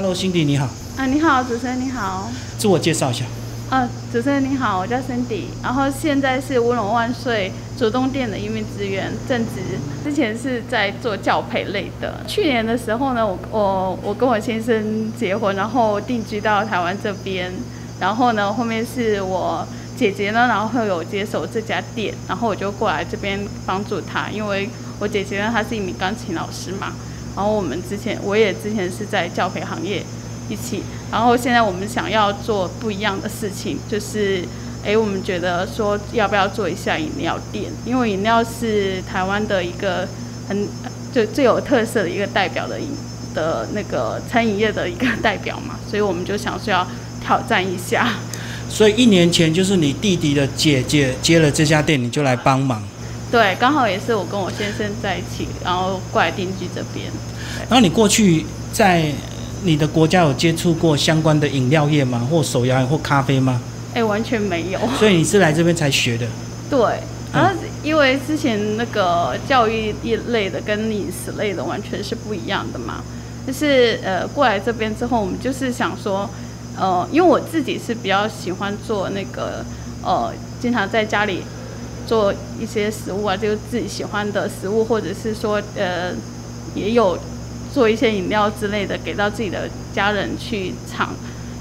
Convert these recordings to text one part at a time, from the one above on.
Hello，Cindy 你好。啊，你好，主持人你好。自我介绍一下。啊，主持人你好，我叫 Cindy，然后现在是乌龙万岁主动店的一名职员，正职。之前是在做教培类的。去年的时候呢，我我我跟我先生结婚，然后定居到台湾这边。然后呢，后面是我姐姐呢，然后有接手这家店，然后我就过来这边帮助她，因为我姐姐呢，她是一名钢琴老师嘛。然后我们之前，我也之前是在教培行业一起，然后现在我们想要做不一样的事情，就是，哎，我们觉得说要不要做一下饮料店？因为饮料是台湾的一个很最最有特色的一个代表的饮的那个餐饮业的一个代表嘛，所以我们就想说要挑战一下。所以一年前就是你弟弟的姐姐接了这家店，你就来帮忙。对，刚好也是我跟我先生在一起，然后过来定居这边。然后你过去在你的国家有接触过相关的饮料业吗？或手摇或咖啡吗？哎，完全没有。所以你是来这边才学的？对，然后因为之前那个教育一类的跟饮食类的完全是不一样的嘛。就是呃，过来这边之后，我们就是想说，呃，因为我自己是比较喜欢做那个呃，经常在家里。做一些食物啊，就是自己喜欢的食物，或者是说，呃，也有做一些饮料之类的，给到自己的家人去尝、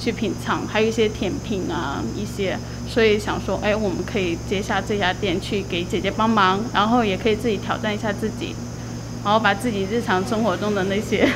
去品尝，还有一些甜品啊，一些，所以想说，哎，我们可以接下这家店去给姐姐帮忙，然后也可以自己挑战一下自己，然后把自己日常生活中的那些，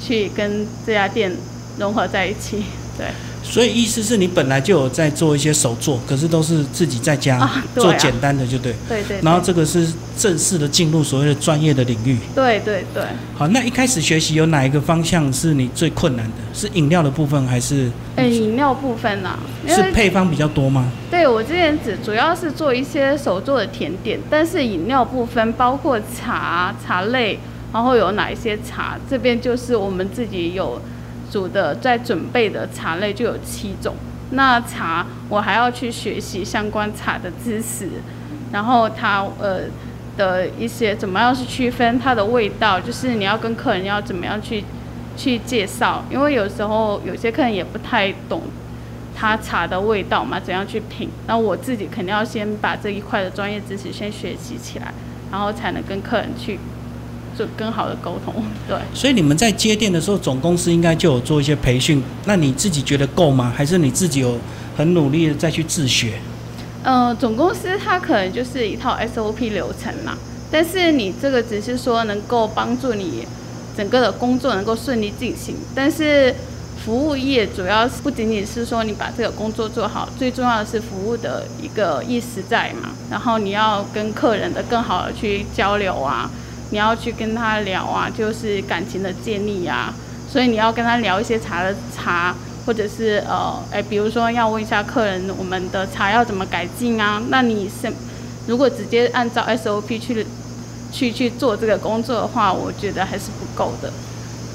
去跟这家店融合在一起，对。所以意思是你本来就有在做一些手作，可是都是自己在家做简单的，就对。对对。然后这个是正式的进入所谓的专业的领域。对对对。好，那一开始学习有哪一个方向是你最困难的？是饮料的部分还是？哎，饮料部分啊。是配方比较多吗？对，我之前只主要是做一些手做的甜点，但是饮料部分包括茶、茶类，然后有哪一些茶，这边就是我们自己有。煮的在准备的茶类就有七种，那茶我还要去学习相关茶的知识，然后它呃的一些怎么样去区分它的味道，就是你要跟客人要怎么样去去介绍，因为有时候有些客人也不太懂他茶的味道嘛，怎样去品，那我自己肯定要先把这一块的专业知识先学习起来，然后才能跟客人去。就更好的沟通，对。所以你们在接店的时候，总公司应该就有做一些培训。那你自己觉得够吗？还是你自己有很努力的再去自学？呃，总公司它可能就是一套 SOP 流程嘛。但是你这个只是说能够帮助你整个的工作能够顺利进行。但是服务业主要不仅仅是说你把这个工作做好，最重要的是服务的一个意识在嘛。然后你要跟客人的更好的去交流啊。你要去跟他聊啊，就是感情的建立呀，所以你要跟他聊一些茶的茶，或者是呃，哎，比如说要问一下客人，我们的茶要怎么改进啊？那你是如果直接按照 SOP 去去去做这个工作的话，我觉得还是不够的。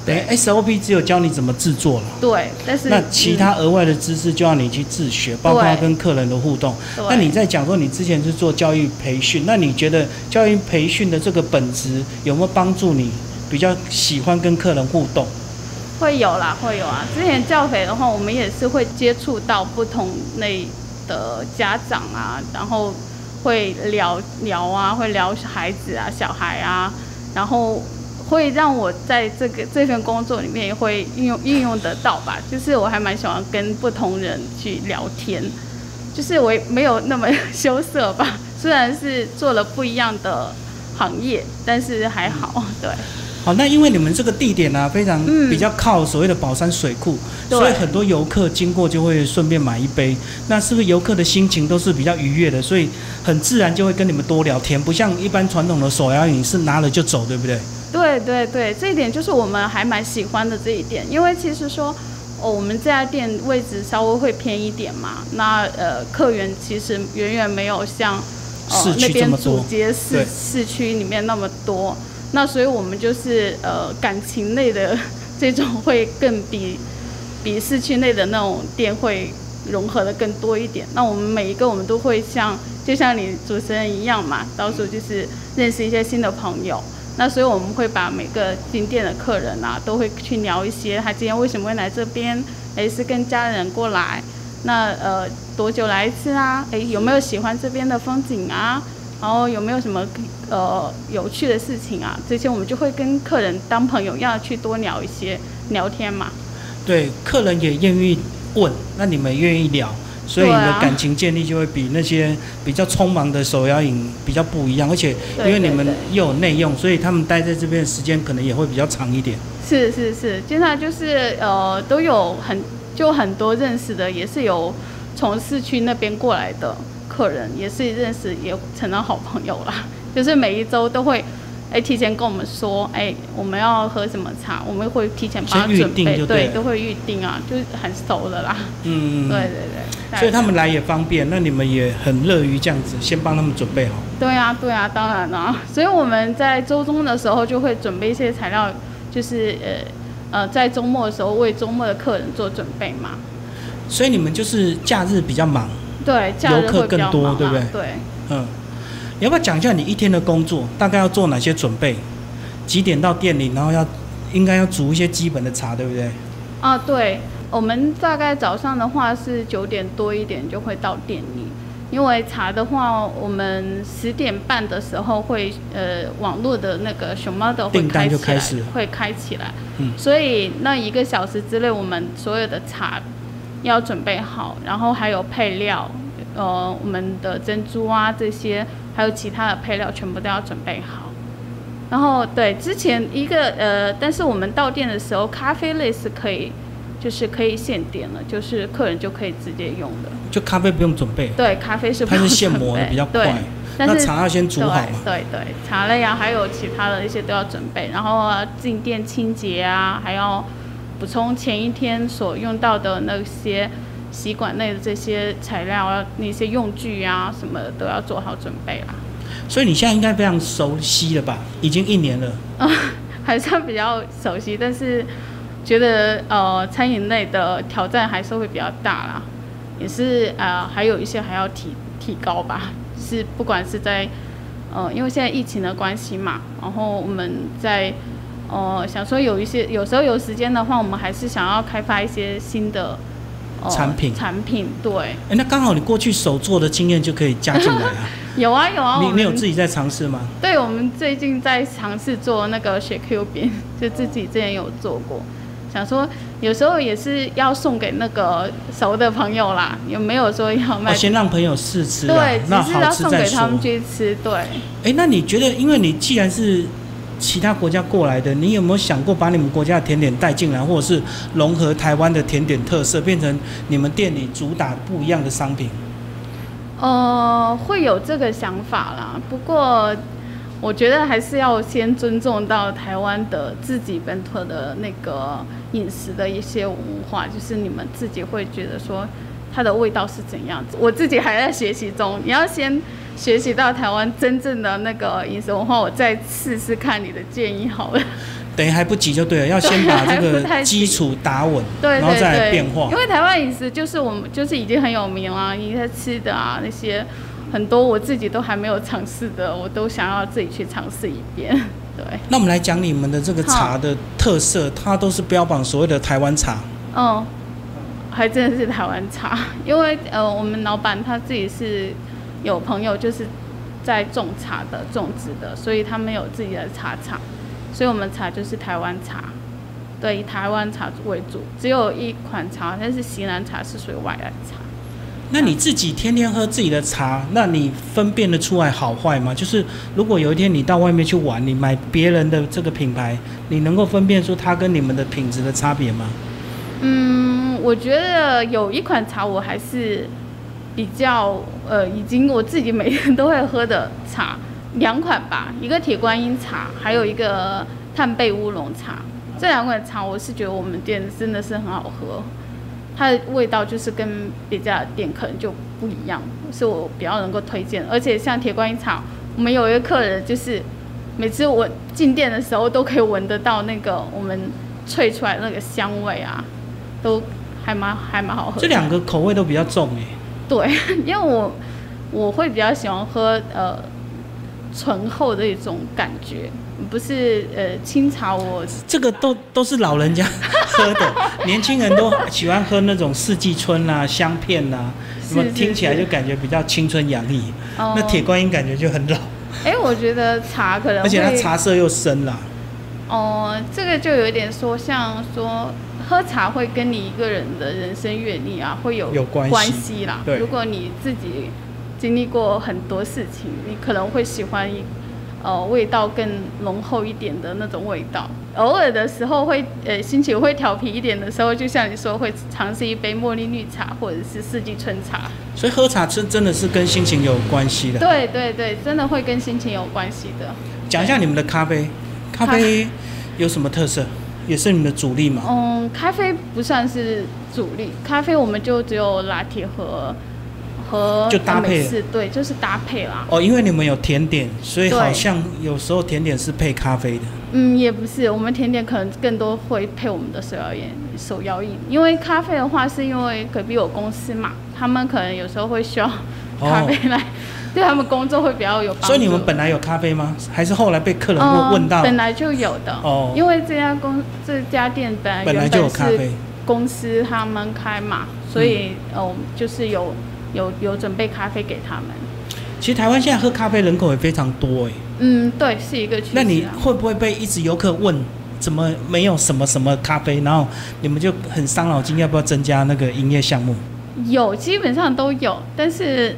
等于 SOP 只有教你怎么制作了，对，但是那其他额外的知识就要你去自学，包括跟客人的互动。那你在讲说你之前是做教育培训，那你觉得教育培训的这个本质有没有帮助你比较喜欢跟客人互动？会有啦，会有啊。之前教培的话，我们也是会接触到不同类的家长啊，然后会聊聊啊，会聊孩子啊、小孩啊，然后。会让我在这个这份工作里面也会运用运用得到吧，就是我还蛮喜欢跟不同人去聊天，就是我没有那么 羞涩吧，虽然是做了不一样的行业，但是还好，对。好，那因为你们这个地点呢，非常比较靠所谓的宝山水库，所以很多游客经过就会顺便买一杯。那是不是游客的心情都是比较愉悦的，所以很自然就会跟你们多聊天，不像一般传统的手摇饮是拿了就走，对不对？对对对，这一点就是我们还蛮喜欢的这一点，因为其实说，哦，我们这家店位置稍微会偏一点嘛，那呃，客源其实远远没有像呃那边主街市市区里面那么多。那所以我们就是呃感情类的这种会更比 比市区内的那种店会融合的更多一点。那我们每一个我们都会像就像你主持人一样嘛，到时候就是认识一些新的朋友，那所以我们会把每个进店的客人啊，都会去聊一些他今天为什么会来这边，诶，是跟家人过来，那呃多久来一次啊？诶，有没有喜欢这边的风景啊？然后有没有什么呃有趣的事情啊？这些我们就会跟客人当朋友，要去多聊一些聊天嘛。对，客人也愿意问，那你们愿意聊，所以你的感情建立就会比那些比较匆忙的手摇饮比较不一样。而且因为你们又有内用，所以他们待在这边的时间可能也会比较长一点。是是是，经常就是呃都有很就很多认识的，也是有从市区那边过来的。客人也是认识，也成了好朋友啦。就是每一周都会，哎，提前跟我们说，哎，我们要喝什么茶，我们会提前帮他准备，对，都会预定啊，就很熟的啦。嗯，对对对。所以他们来也方便，那你们也很乐于这样子，先帮他们准备好。对啊，对啊，当然了。所以我们在周中的时候就会准备一些材料，就是呃呃，在周末的时候为周末的客人做准备嘛。所以你们就是假日比较忙。对，游客更多，对不对？对，嗯，你要不要讲一下你一天的工作，大概要做哪些准备？几点到店里，然后要应该要煮一些基本的茶，对不对？啊，对，我们大概早上的话是九点多一点就会到店里，因为茶的话，我们十点半的时候会呃网络的那个熊猫的订单就开始会开起来，嗯，所以那一个小时之内，我们所有的茶。要准备好，然后还有配料，呃，我们的珍珠啊这些，还有其他的配料，全部都要准备好。然后对，之前一个呃，但是我们到店的时候，咖啡类是可以，就是可以现点了，就是客人就可以直接用的。就咖啡不用准备。对，咖啡是。它是现磨的，比较快。但是茶要先煮好嘛？对对，茶类啊，还有其他的一些都要准备，然后进店清洁啊，还要。补充前一天所用到的那些吸管内的这些材料啊，那些用具啊什么的都要做好准备啦。所以你现在应该非常熟悉了吧？已经一年了。还算比较熟悉，但是觉得呃餐饮类的挑战还是会比较大啦。也是呃还有一些还要提提高吧。是不管是在呃因为现在疫情的关系嘛，然后我们在。哦，想说有一些，有时候有时间的话，我们还是想要开发一些新的产品。产品对。哎，那刚好你过去手做的经验就可以加进来啊。有啊有啊。你你有自己在尝试吗？对，我们最近在尝试做那个雪 Q 饼，就自己之前有做过。想说有时候也是要送给那个熟的朋友啦，有没有说要卖？先让朋友试吃。对，那是要送给他们去吃。对。哎，那你觉得，因为你既然是。其他国家过来的，你有没有想过把你们国家的甜点带进来，或者是融合台湾的甜点特色，变成你们店里主打不一样的商品？呃，会有这个想法啦。不过，我觉得还是要先尊重到台湾的自己本土的那个饮食的一些文化，就是你们自己会觉得说它的味道是怎样子。我自己还在学习中，你要先。学习到台湾真正的那个饮食文化，我再试试看你的建议好了。等于还不急就对了，要先 把这个基础打稳，然后再来变化。因为台湾饮食就是我们就是已经很有名了，你在吃的啊那些很多我自己都还没有尝试的，我都想要自己去尝试一遍。对。那我们来讲你们的这个茶的特色，它都是标榜所谓的台湾茶。嗯，还真的是台湾茶，因为呃我们老板他自己是。有朋友就是在种茶的、种植的，所以他们有自己的茶厂，所以我们茶就是台湾茶，对，以台湾茶为主。只有一款茶，但是西南茶是属于外来茶。那你自己天天喝自己的茶，那你分辨得出来好坏吗？就是如果有一天你到外面去玩，你买别人的这个品牌，你能够分辨出它跟你们的品质的差别吗？嗯，我觉得有一款茶我还是。比较呃，已经我自己每天都会喝的茶两款吧，一个铁观音茶，还有一个炭焙乌龙茶。这两款茶我是觉得我们店真的是很好喝，它的味道就是跟别家店可能就不一样，是我比较能够推荐。而且像铁观音茶，我们有一个客人就是每次我进店的时候都可以闻得到那个我们萃出来那个香味啊，都还蛮还蛮好喝。这两个口味都比较重哎。对，因为我我会比较喜欢喝呃醇厚的一种感觉，不是呃清茶我这个都都是老人家喝的，年轻人都喜欢喝那种四季春啊、香片啊，什么听起来就感觉比较青春洋溢。哦那铁观音感觉就很老，哎、我觉得茶可能而且它茶色又深啦。哦，这个就有一点说，像说喝茶会跟你一个人的人生阅历啊，会有有关系啦。对如果你自己经历过很多事情，你可能会喜欢一呃味道更浓厚一点的那种味道。偶尔的时候会呃心情会调皮一点的时候，就像你说会尝试一杯茉莉绿茶或者是四季春茶。所以喝茶真真的是跟心情有关系的。对对对，真的会跟心情有关系的。讲一下你们的咖啡，咖啡有什么特色？也是你们的主力嘛？嗯，咖啡不算是主力，咖啡我们就只有拿铁和和就搭配对，就是搭配啦。哦，因为你们有甜点，所以好像有时候甜点是配咖啡的。嗯，也不是，我们甜点可能更多会配我们的手摇饮，手摇饮，因为咖啡的话，是因为隔壁有公司嘛，他们可能有时候会需要咖啡来、对他们工作会比较有帮助。哦所以你们本来有咖啡吗？还是后来被客人嗯问问到？本来就有的哦因为这家公这家店本来本来就有咖啡是公司他们开嘛，所以、呃，我们就是有有有准备咖啡给他们。其实台湾现在喝咖啡人口也非常多哎。嗯，对，是一个趋势、啊。那你会不会被一直游客问怎么没有什么什么咖啡，然后你们就很伤脑筋，要不要增加那个营业项目？有，基本上都有，但是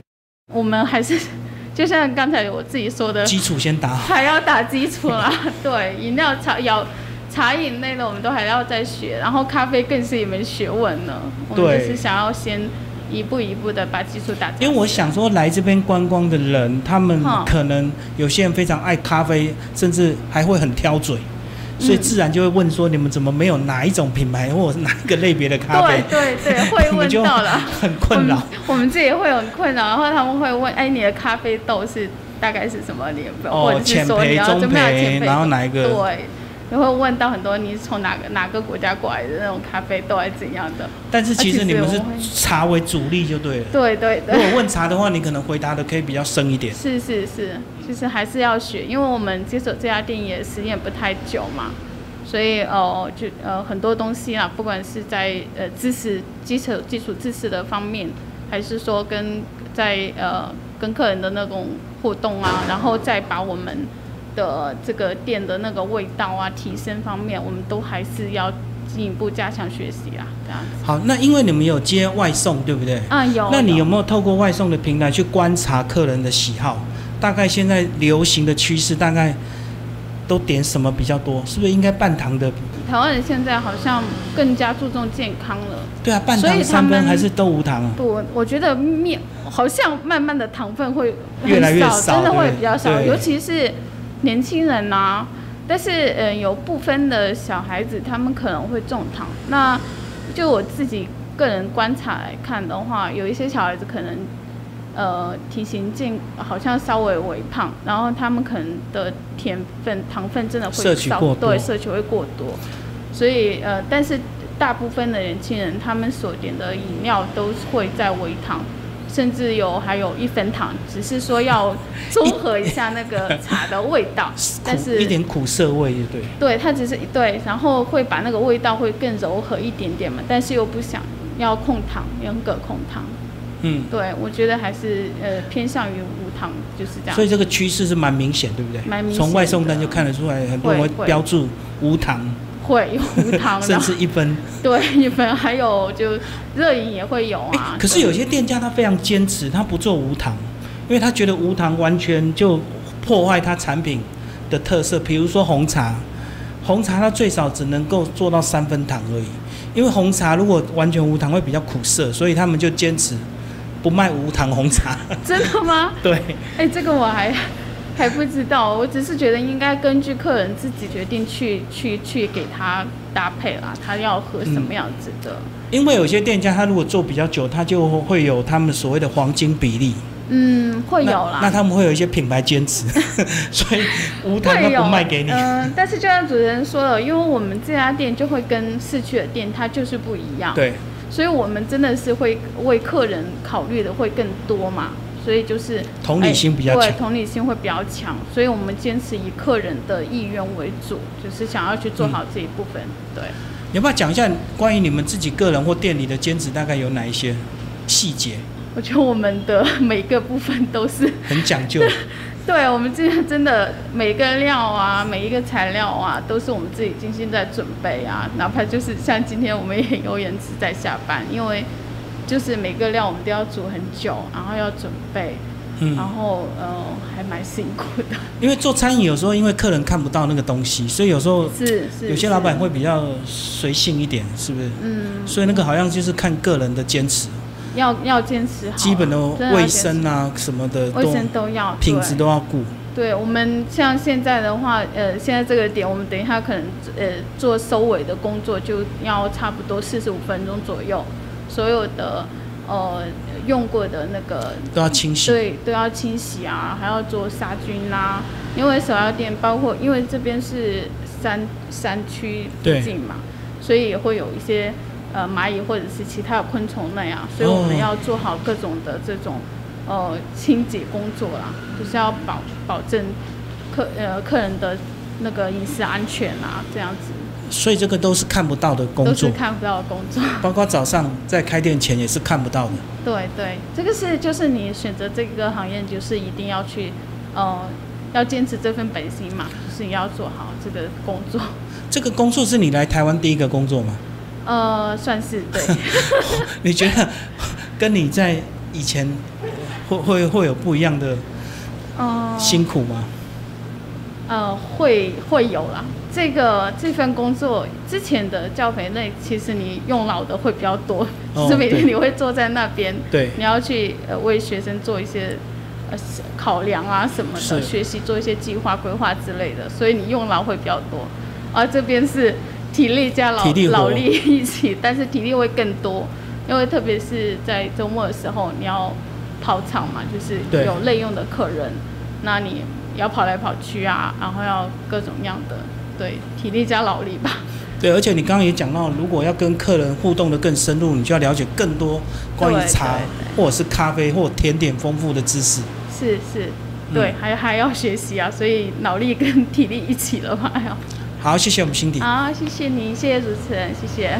我们还是 就像刚才我自己说的，基础先打好。还要打基础啦。对，饮料茶有茶饮类的，我们都还要再学，然后咖啡更是一门学问呢。我们是想要先一步一步的把基础打。因为我想说，来这边观光的人，他们可能有些人非常爱咖啡，甚至还会很挑嘴，所以嗯自然就会问说：你们怎么没有哪一种品牌 或哪一个类别的咖啡对？对对，会问到了。很困扰我们。自己会很困扰，然后他们会问：“哎，你的咖啡豆是大概是什么年份，或哦，者是浅焙、说你要中怎么样焙，浅焙？”然后哪一个？对，也会问到很多你是从哪个哪个国家过来的那种咖啡豆，还是怎样的？但是其实你们是茶为主力就对了。对对对如果，问茶的话，你可能回答的可以比较深一点。是是是，就是还是要学，因为我们接手这家店也时间也不太久嘛，所以呃就呃很多东西啊，不管是在呃知识基础基础知识的方面，还是说跟在呃跟客人的那种互动啊，然后再把我们的这个店的那个味道啊提升方面，我们都还是要进一步加强学习啊，这样子。好，那因为你们有接外送，对不对？啊有，那你有没有透过外送的平台去观察客人的喜好？大概现在流行的趋势，大概都点什么比较多？是不是应该半糖的？台湾人现在好像更加注重健康了。对啊，半糖三分们还是都无糖啊？不，我觉得面好像慢慢的糖分会很越来越少真的会比较少，尤其是年轻人呐、但是呃，有部分的小孩子他们可能会中糖。那就我自己个人观察来看的话，有一些小孩子可能呃体型健好像稍微微胖，然后他们可能的甜分糖分真的会少摄取过多对，摄取会过多。所以呃，但是大部分的年轻人，他们所点的饮料都会在微糖，甚至有还有一分糖，只是说要综合一下那个茶的味道。但苦是一点苦涩味，也对。对，它只是对，然后会把那个味道会更柔和一点点嘛，但是又不想要控糖，严格控糖。嗯，对，我觉得还是呃偏向于无糖，就是这样。所以这个趋势是蛮明显，对不对？蛮明显从外送单就看得出来，很多人会会会标注无糖，会有无糖，甚至一分。对一分，还有就热饮也会有哎、啊。可是有些店家他非常坚持，他不做无糖，因为他觉得无糖完全就破坏他产品的特色。比如说红茶，红茶它最少只能够做到三分糖而已，因为红茶如果完全无糖会比较苦涩，所以他们就坚持不卖无糖红茶。真的吗？对，哎、这个我还还不知道，我只是觉得应该根据客人自己决定去去去给他搭配啦，他要喝什么样子的。因为有些店家他如果做比较久，他就会有他们所谓的黄金比例。嗯，会有啦。那那他们会有一些品牌坚持，所以无糖他会有不卖给你。嗯、但是就像主持人说了，因为我们这家店就会跟市区的店它就是不一样，，对，所以我们真的是会为客人考虑的会更多嘛，所以就是同理心比较强，对，同理心会比较强，所以我们坚持以客人的意愿为主，就是想要去做好这一部分。对，要不要讲一下关于你们自己个人或店里的兼职大概有哪一些细节？我觉得我们的每个部分都是很讲究。对，我们今天真的每个料啊，每一个材料啊，都是我们自己精心在准备啊。哪怕就是像今天我们也有延迟在下班，因为就是每个料我们都要煮很久，然后要准备，然后呃还蛮辛苦的。因为做餐饮有时候因为客人看不到那个东西，所以有时候是是有些老板会比较随性一点，是不是？嗯。所以那个好像就是看个人的坚持。要要坚持好基本的卫生啊什么的，卫生都要，品质都要顾。对我们像现在的话，呃，现在这个点，我们等一下可能呃做收尾的工作，就要差不多四十五分钟左右，所有的呃用过的那个都要清洗，对，都要清洗啊，还要做杀菌啦。因为手摇店包括，因为这边是山山区附近嘛，所以也会有一些。呃，蚂蚁或者是其他的昆虫类啊，所以我们要做好各种的这种呃清洁工作啦，就是要保保证客呃客人的那个饮食安全啊，这样子。所以这个都是看不到的工作，都是看不到的工作。包括早上在开店前也是看不到的。对对，这个是就是你选择这个行业，就是一定要去呃要坚持这份本心嘛，就是你要做好这个工作。这个工作是你来台湾第一个工作吗？呃，算是对。你觉得 跟你在以前会会会有不一样的辛苦吗？呃，会会有啦。这个这份工作之前的教培类，其实你用脑的会比较多，就是每天你会坐在那边，对，你要去呃为学生做一些呃考量啊什么的，学习做一些计划规划之类的，所以你用脑会比较多。而这边是。体力加劳劳力一起，但是体力会更多，因为特别是在周末的时候，你要跑场嘛，就是有内用的客人，那你要跑来跑去啊，然后要各种样的，对，体力加劳力吧。对，而且你刚刚也讲到，如果要跟客人互动的更深入，你就要了解更多关于茶或者是咖啡或甜点丰富的知识。是是，对，还还要学习啊，所以脑力跟体力一起了嘛，要。好，谢谢我们辛迪。好，谢谢您，谢谢主持人，谢谢。